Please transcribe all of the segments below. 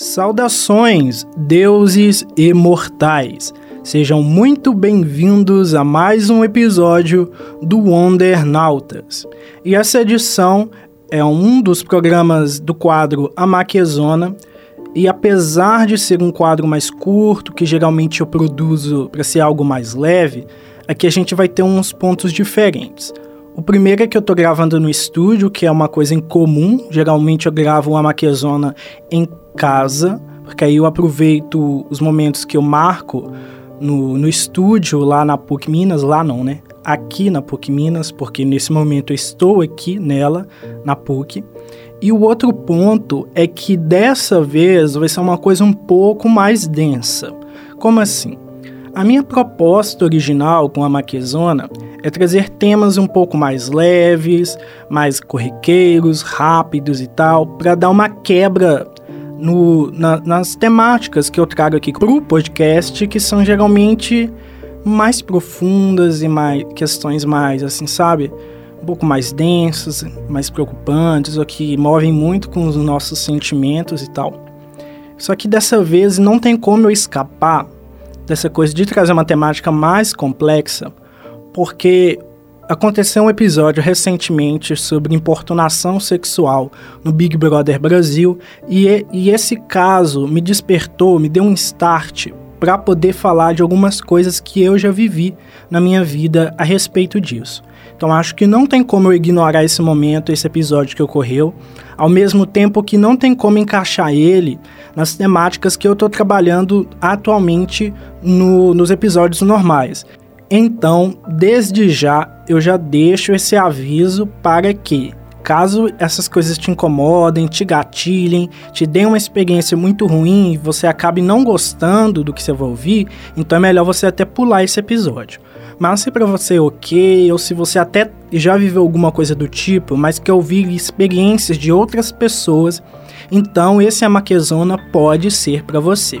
Saudações, deuses e mortais! Sejam muito bem-vindos a mais um episódio do Wondernautas. E essa edição é um dos programas do quadro A Maquezona. E apesar de ser um quadro mais curto, que geralmente eu produzo para ser algo mais leve, aqui a gente vai ter uns pontos diferentes. O primeiro é que eu tô gravando no estúdio, que é uma coisa incomum. Geralmente eu gravo uma maquezona em casa, porque aí eu aproveito os momentos que eu marco no, no estúdio lá na PUC Minas, lá não, né? Aqui na PUC Minas, porque nesse momento eu estou aqui nela, na PUC. E o outro ponto é que dessa vez vai ser uma coisa um pouco mais densa. Como assim? A minha proposta original com a Maquezona é trazer temas um pouco mais leves, mais corriqueiros, rápidos e tal, para dar uma quebra no, na, nas temáticas que eu trago aqui para o podcast, que são geralmente mais profundas e mais questões mais assim, sabe? Um pouco mais densas, mais preocupantes, ou que movem muito com os nossos sentimentos e tal. Só que dessa vez não tem como eu escapar dessa coisa de trazer uma temática mais complexa, porque aconteceu um episódio recentemente sobre importunação sexual no Big Brother Brasil e, e esse caso me despertou, me deu um start para poder falar de algumas coisas que eu já vivi na minha vida a respeito disso. Então acho que não tem como eu ignorar esse momento, esse episódio que ocorreu, ao mesmo tempo que não tem como encaixar ele nas temáticas que eu estou trabalhando atualmente no, nos episódios normais. Então, desde já, eu já deixo esse aviso para que, caso essas coisas te incomodem, te gatilhem, te deem uma experiência muito ruim e você acabe não gostando do que você vai ouvir, então é melhor você até pular esse episódio. Mas se para você é ok, ou se você até já viveu alguma coisa do tipo, mas quer ouvir experiências de outras pessoas, então esse Amaquezona pode ser para você.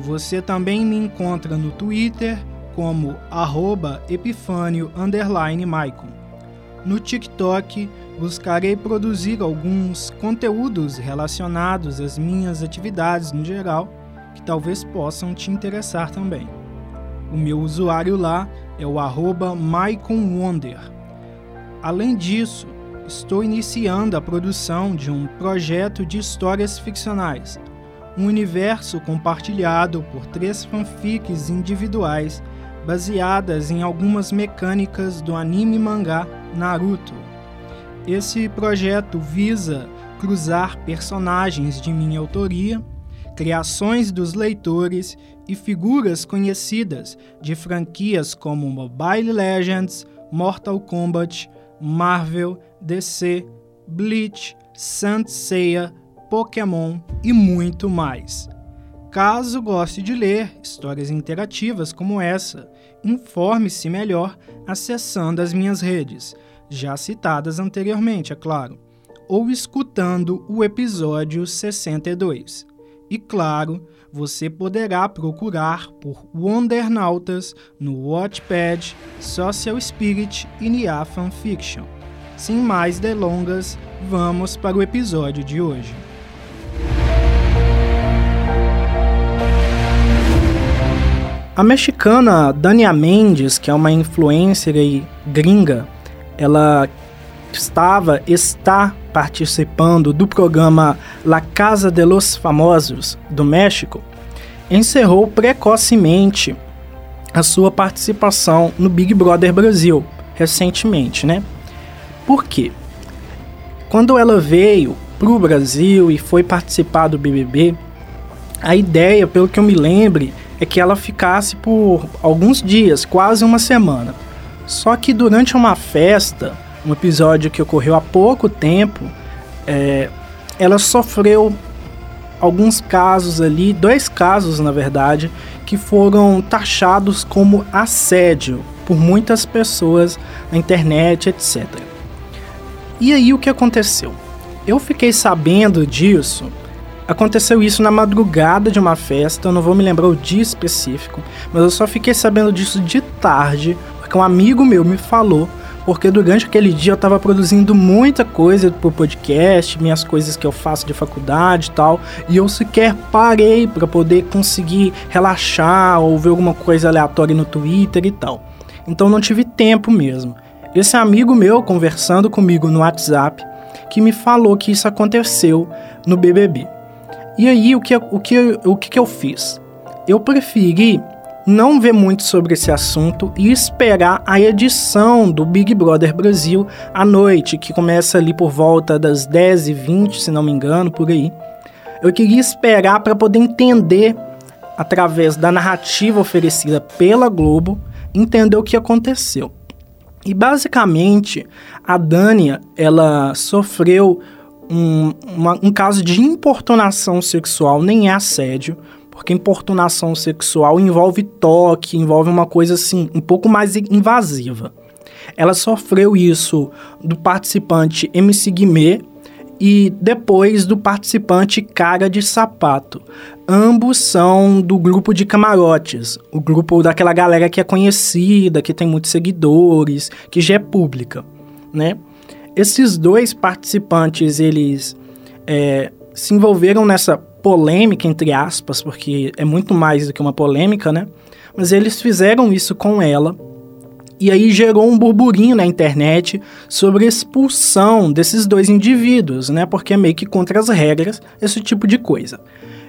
Você também me encontra no Twitter como arroba. No TikTok, buscarei produzir alguns conteúdos relacionados às minhas atividades no geral, que talvez possam te interessar também. O meu usuário lá é o arroba MaiconWonder. Além disso, estou iniciando a produção de um projeto de histórias ficcionais, um universo compartilhado por três fanfics individuais baseadas em algumas mecânicas do anime mangá Naruto. Esse projeto visa cruzar personagens de minha autoria, criações dos leitores e figuras conhecidas de franquias como Mobile Legends, Mortal Kombat, Marvel, DC, Bleach, Saint Seiya, Pokémon e muito mais. Caso goste de ler histórias interativas como essa, informe-se melhor acessando as minhas redes, já citadas anteriormente, é claro, ou escutando o episódio 62. E claro, você poderá procurar por Wondernautas no Watchpad, Social Spirit e Nia Fanfiction. Sem mais delongas, vamos para o episódio de hoje. A mexicana Dania Mendes, que é uma influencer e gringa, ela estava, está participando do programa La Casa de los Famosos do México, encerrou precocemente a sua participação no Big Brother Brasil recentemente, né? Por quê? Quando ela veio para o Brasil e foi participar do BBB, a ideia, pelo que eu me lembre, é que ela ficasse por alguns dias, quase uma semana. Só que durante uma festa, um episódio que ocorreu há pouco tempo, é, ela sofreu alguns casos ali, dois casos na verdade, que foram taxados como assédio por muitas pessoas na internet, etc. E aí o que aconteceu? Eu fiquei sabendo disso. Aconteceu isso na madrugada de uma festa, eu não vou me lembrar o dia específico, mas eu só fiquei sabendo disso de tarde, porque um amigo meu me falou porque durante aquele dia eu estava produzindo muita coisa pro podcast, minhas coisas que eu faço de faculdade e tal, e eu sequer parei para poder conseguir relaxar ou ver alguma coisa aleatória no Twitter e tal. Então não tive tempo mesmo. Esse amigo meu conversando comigo no WhatsApp que me falou que isso aconteceu no BBB. E aí o que o que o que, eu fiz? Eu preferi não ver muito sobre esse assunto e esperar a edição do Big Brother Brasil à noite, que começa ali por volta das 10h20, se não me engano, por aí. Eu queria esperar para poder entender, através da narrativa oferecida pela Globo, entender o que aconteceu. E basicamente, a Dânia, ela sofreu um, uma, um caso de importunação sexual, nem é assédio, porque importunação sexual envolve toque, envolve uma coisa assim, um pouco mais invasiva. Ela sofreu isso do participante MC Guimê e depois do participante Cara de Sapato. Ambos são do grupo de camarotes, o grupo daquela galera que é conhecida, que tem muitos seguidores, que já é pública, né? Esses dois participantes, eles é, se envolveram nessa polêmica, entre aspas, porque é muito mais do que uma polêmica, né? Mas eles fizeram isso com ela. E aí gerou um burburinho na internet sobre a expulsão desses dois indivíduos, né? Porque é meio que contra as regras esse tipo de coisa.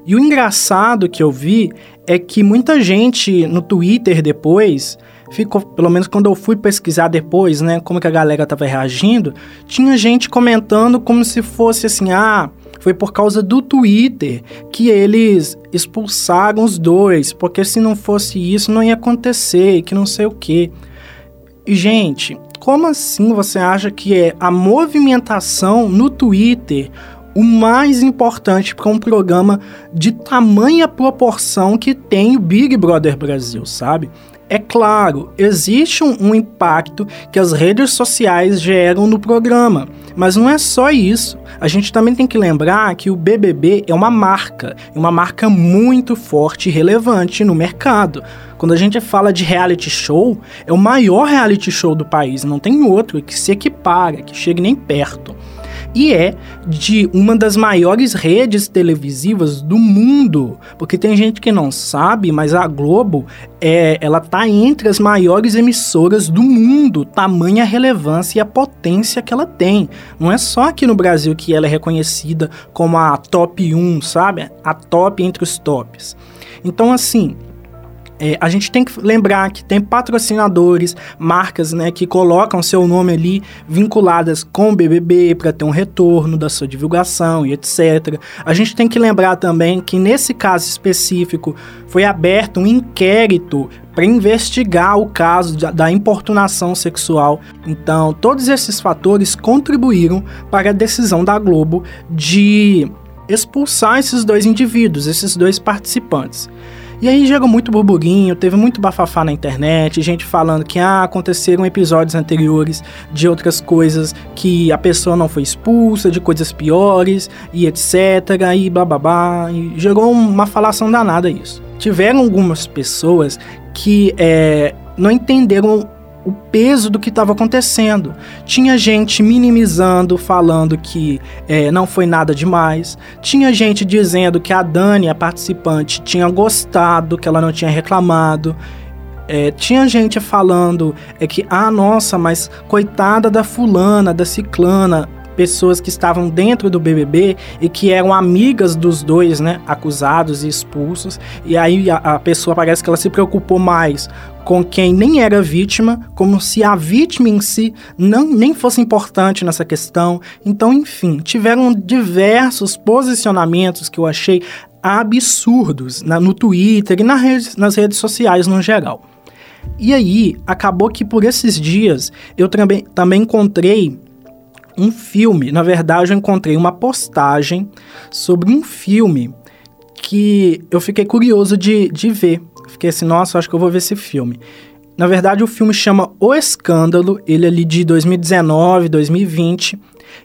E o engraçado que eu vi é que muita gente no Twitter depois ficou, pelo menos quando eu fui pesquisar depois, né, como que a galera tava reagindo, tinha gente comentando como se fosse assim, ah, foi por causa do Twitter que eles expulsaram os dois, porque se não fosse isso não ia acontecer, que não sei o quê. E, gente, como assim você acha que é a movimentação no Twitter o mais importante para um programa de tamanha proporção que tem o Big Brother Brasil, sabe? É claro, existe um, um, impacto que as redes sociais geram no programa, mas não é só isso. A gente também tem que lembrar que o BBB é uma marca, uma marca muito forte e relevante no mercado. Quando a gente fala de reality show, é o maior reality show do país, não tem outro que se equipara, que chegue nem perto e é de uma das maiores redes televisivas do mundo, porque tem gente que não sabe, mas a Globo é, ela tá entre as maiores emissoras do mundo, tamanha relevância e a potência que ela tem. Não é só aqui no Brasil que ela é reconhecida como a top 1, sabe? A top entre os tops. Então, assim, é, a gente tem que lembrar que tem patrocinadores, marcas, né, que colocam seu nome ali vinculadas com o BBB para ter um retorno da sua divulgação e etc. A gente tem que lembrar também que nesse caso específico foi aberto um inquérito para investigar o caso da importunação sexual. Então, todos esses fatores contribuíram para a decisão da Globo de expulsar esses dois indivíduos, esses dois participantes. E aí gerou muito burburinho, teve muito bafafá na internet, gente falando que ah, aconteceram episódios anteriores de outras coisas que a pessoa não foi expulsa, de coisas piores e etc. E blá blá blá. E gerou uma falação danada isso. Tiveram algumas pessoas que é, não entenderam o peso do que estava acontecendo. Tinha gente minimizando, falando que é, não foi nada demais. Tinha gente dizendo que a Dani, a participante, tinha gostado, que ela não tinha reclamado. É, tinha gente falando é que, ah, nossa, mas coitada da fulana, da ciclana, pessoas que estavam dentro do BBB e que eram amigas dos dois, né, acusados e expulsos. E aí a, a pessoa parece que ela se preocupou mais com quem nem era vítima, como se a vítima em si não, nem fosse importante nessa questão. Então, enfim, tiveram diversos posicionamentos que eu achei absurdos na, no Twitter e na rede, nas redes sociais no geral. E aí, acabou que por esses dias eu também, também encontrei um filme. Na verdade, eu encontrei uma postagem sobre um filme que eu fiquei curioso de, de ver. Fiquei assim, nossa, acho que eu vou ver esse filme. Na verdade, o filme chama O Escândalo, ele é ali de 2019, 2020,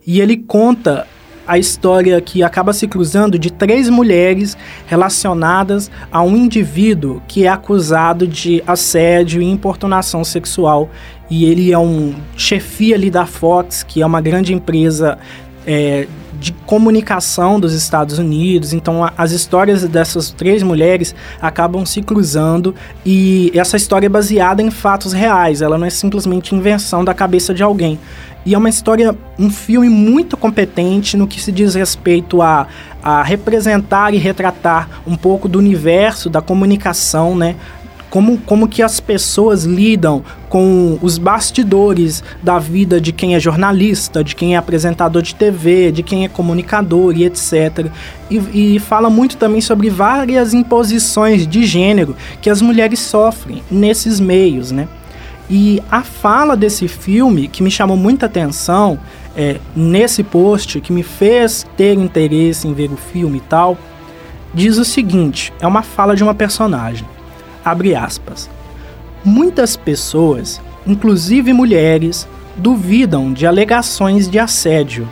e ele conta a história que acaba se cruzando de três mulheres relacionadas a um indivíduo que é acusado de assédio e importunação sexual. E ele é um chefia ali da Fox, que é uma grande empresa é, de comunicação dos Estados Unidos. Então, a, as histórias dessas três mulheres acabam se cruzando e essa história é baseada em fatos reais. Ela não é simplesmente invenção da cabeça de alguém. E é uma história, um filme muito competente no que se diz respeito a, a representar e retratar um pouco do universo da comunicação, né? Como, como que as pessoas lidam com os bastidores da vida de quem é jornalista, de quem é apresentador de TV, de quem é comunicador e etc. E, e fala muito também sobre várias imposições de gênero que as mulheres sofrem nesses meios, né? E a fala desse filme que me chamou muita atenção é, nesse post, que me fez ter interesse em ver o filme e tal, diz o seguinte: é uma fala de uma personagem. Abre aspas. Muitas pessoas, inclusive mulheres, duvidam de alegações de assédio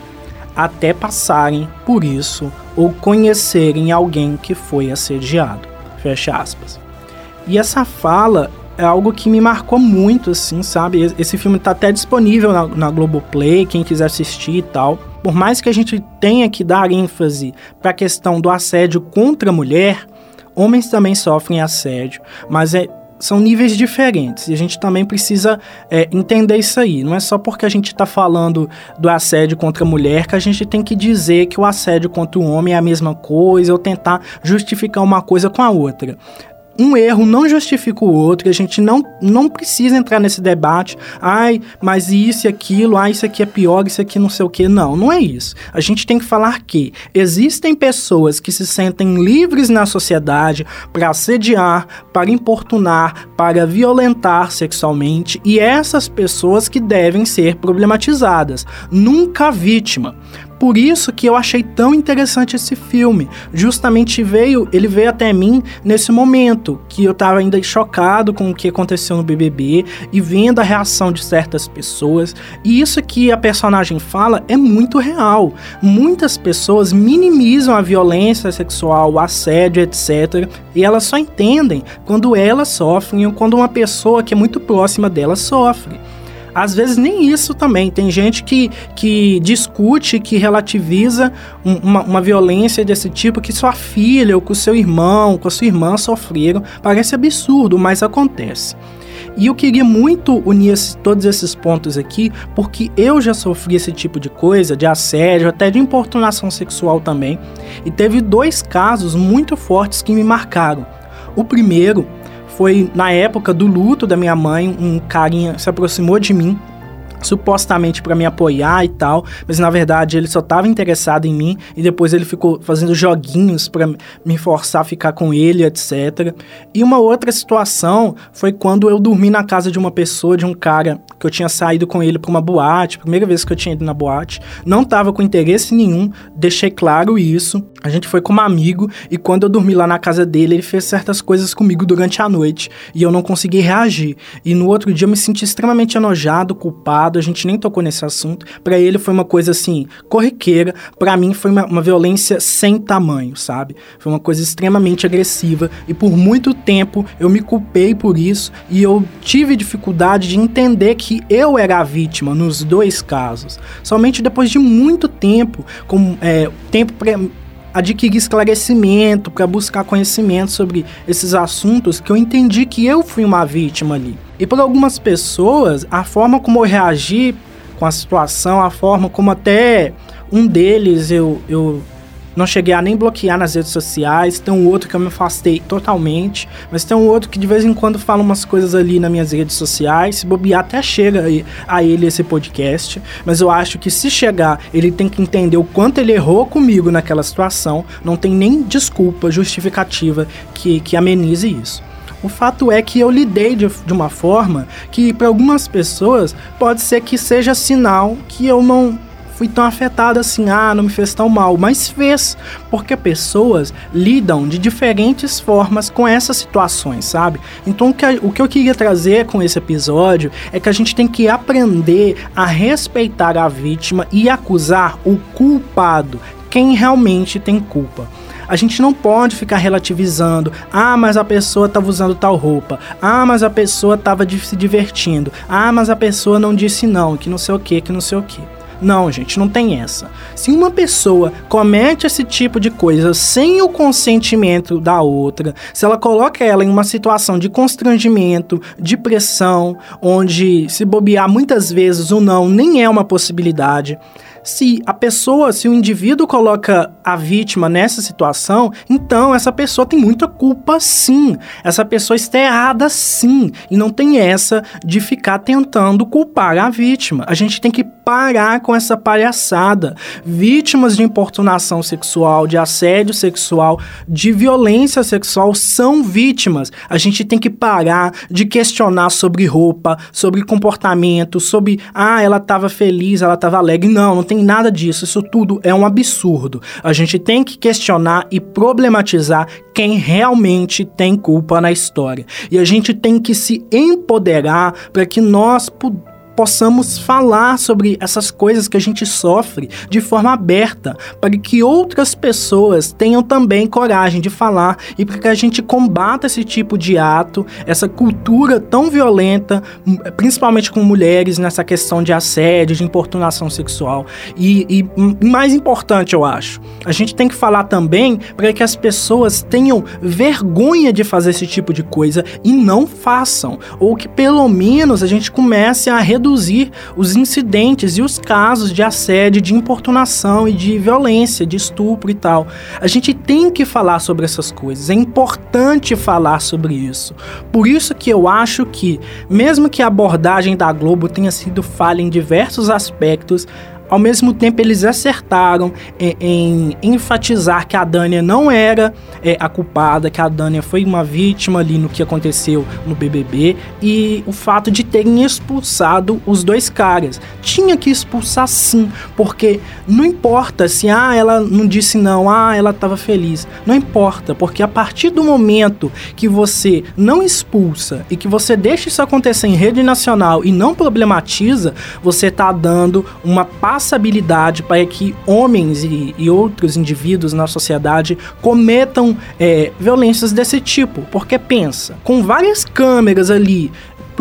até passarem por isso ou conhecerem alguém que foi assediado. Fecha aspas. E essa fala é algo que me marcou muito, assim, sabe? Esse filme tá até disponível na, na Globoplay, quem quiser assistir e tal. Por mais que a gente tenha que dar ênfase para a questão do assédio contra a mulher, homens também sofrem assédio, mas é, são níveis diferentes e a gente também precisa é, entender isso aí. Não é só porque a gente está falando do assédio contra a mulher que a gente tem que dizer que o assédio contra o homem é a mesma coisa ou tentar justificar uma coisa com a outra um erro não justifica o outro, a gente não, não precisa entrar nesse debate, ai, mas isso e aquilo, ai, isso aqui é pior, isso aqui não sei o que. Não, não é isso. A gente tem que falar que existem pessoas que se sentem livres na sociedade para assediar, para importunar, para violentar sexualmente, e essas pessoas que devem ser problematizadas, nunca vítima por isso que eu achei tão interessante esse filme. Justamente veio, ele veio até mim nesse momento que eu tava ainda chocado com o que aconteceu no BBB e vendo a reação de certas pessoas. E isso que a personagem fala é muito real. Muitas pessoas minimizam a violência sexual, o assédio, etc. E elas só entendem quando elas sofrem ou quando uma pessoa que é muito próxima delas sofre. Às vezes nem isso também. Tem gente que, que discute, que relativiza um, uma, uma violência desse tipo que sua filha ou com seu irmão, com a sua irmã sofreram. Parece absurdo, mas acontece. E eu queria muito unir esse, todos esses pontos aqui, porque eu já sofri esse tipo de coisa, de assédio, até de importunação sexual também. E teve dois casos muito fortes que me marcaram. O primeiro foi na época do luto da minha mãe, um carinha se aproximou de mim supostamente para me apoiar e tal, mas na verdade ele só estava interessado em mim e depois ele ficou fazendo joguinhos para me forçar a ficar com ele, etc. E uma outra situação foi quando eu dormi na casa de uma pessoa, de um cara que eu tinha saído com ele para uma boate, primeira vez que eu tinha ido na boate, não tava com interesse nenhum, deixei claro isso. A gente foi como amigo e quando eu dormi lá na casa dele, ele fez certas coisas comigo durante a noite e eu não consegui reagir. E no outro dia eu me senti extremamente enojado, culpado a gente nem tocou nesse assunto. Para ele foi uma coisa assim, corriqueira. Para mim foi uma, uma, violência sem tamanho, sabe? Foi uma coisa extremamente agressiva e por muito tempo eu me culpei por isso e eu tive dificuldade de entender que eu era a vítima nos dois casos. Somente depois de muito tempo, com é, tempo pra, adquirir esclarecimento, para buscar conhecimento sobre esses assuntos, que eu entendi que eu fui uma vítima ali. E para algumas pessoas, a forma como eu reagi com a situação, a forma como até um deles eu, eu não cheguei a nem bloquear nas redes sociais. Tem um outro que eu me afastei totalmente. Mas tem um outro que de vez em quando fala umas coisas ali nas minhas redes sociais. Se bobear, até chega a ele esse podcast. Mas eu acho que se chegar, ele tem que entender o quanto ele errou comigo naquela situação. Não tem nem desculpa, justificativa que, que amenize isso. O fato é que eu lidei de, de uma forma que, para algumas pessoas, pode ser que seja sinal que eu não fui tão afetado assim, ah, não me fez tão mal, mas fez, porque pessoas lidam de diferentes formas com essas situações, sabe? Então o que, o que eu queria trazer com esse episódio é que a gente tem que aprender a respeitar a vítima e acusar o culpado, quem realmente tem culpa. A gente não pode ficar relativizando. Ah, mas a pessoa estava usando tal roupa. Ah, mas a pessoa estava se divertindo. Ah, mas a pessoa não disse não, que não sei o que, que não sei o que. Não, gente, não tem essa. Se uma pessoa comete esse tipo de coisa sem o consentimento da outra, se ela coloca ela em uma situação de constrangimento, de pressão, onde se bobear muitas vezes o não nem é uma possibilidade, se a pessoa, se o indivíduo coloca a vítima nessa situação, então essa pessoa tem muita culpa sim. Essa pessoa está errada sim. E não tem essa de ficar tentando culpar a vítima. A gente tem que parar com essa palhaçada. Vítimas de importunação sexual, de assédio sexual, de violência sexual são vítimas. A gente tem que parar de questionar sobre roupa, sobre comportamento, sobre ah, ela estava feliz, ela estava alegre. Não, não tem nada disso. Isso tudo é um absurdo. A gente tem que questionar e problematizar quem realmente tem culpa na história. E a gente tem que se empoderar para que nós possamos falar sobre essas coisas que a gente sofre de forma aberta, para que outras pessoas tenham também coragem de falar e para que a gente combata esse tipo de ato, essa cultura tão violenta, principalmente com mulheres nessa questão de assédio, de importunação sexual. E, e mais importante, eu acho, a gente tem que falar também para que as pessoas tenham vergonha de fazer esse tipo de coisa e não façam, ou que pelo menos a gente comece a reduzir reduzir os incidentes e os casos de assédio, de importunação e de violência, de estupro e tal. A gente tem que falar sobre essas coisas, é importante falar sobre isso. Por isso que eu acho que, mesmo que a abordagem da Globo tenha sido falha em diversos aspectos, ao mesmo tempo, eles acertaram em, em enfatizar que a Dânia não era é, a culpada, que a Dânia foi uma vítima ali no que aconteceu no BBB e o fato de terem expulsado os dois caras. Tinha que expulsar sim, porque não importa se ah, ela não disse não, ah, ela estava feliz. Não importa, porque a partir do momento que você não expulsa e que você deixa isso acontecer em rede nacional e não problematiza, você está dando uma passabilidade para que homens e, e outros indivíduos na sociedade cometam é, violências desse tipo. Porque pensa, com várias câmeras ali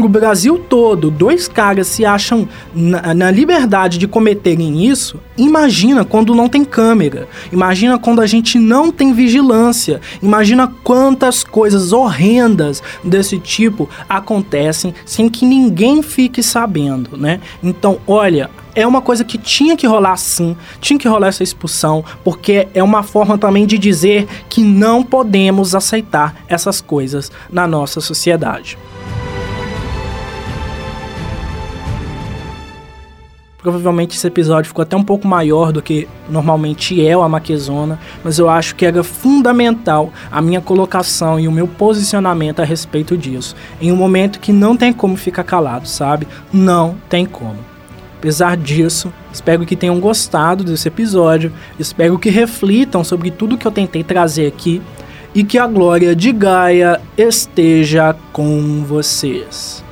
pro Brasil todo, dois caras se acham na, na, liberdade de cometerem isso, imagina quando não tem câmera. Imagina quando a gente não tem vigilância. Imagina quantas coisas horrendas desse tipo acontecem sem que ninguém fique sabendo, né? Então, olha, é uma coisa que tinha que rolar sim, tinha que rolar essa expulsão, porque é uma forma também de dizer que não podemos aceitar essas coisas na nossa sociedade. Provavelmente esse episódio ficou até um pouco maior do que normalmente é o Amaquezona, mas eu acho que era fundamental a minha colocação e o meu posicionamento a respeito disso. Em um momento que não tem como ficar calado, sabe? Não tem como. Apesar disso, espero que tenham gostado desse episódio, espero que reflitam sobre tudo que eu tentei trazer aqui e que a glória de Gaia esteja com vocês.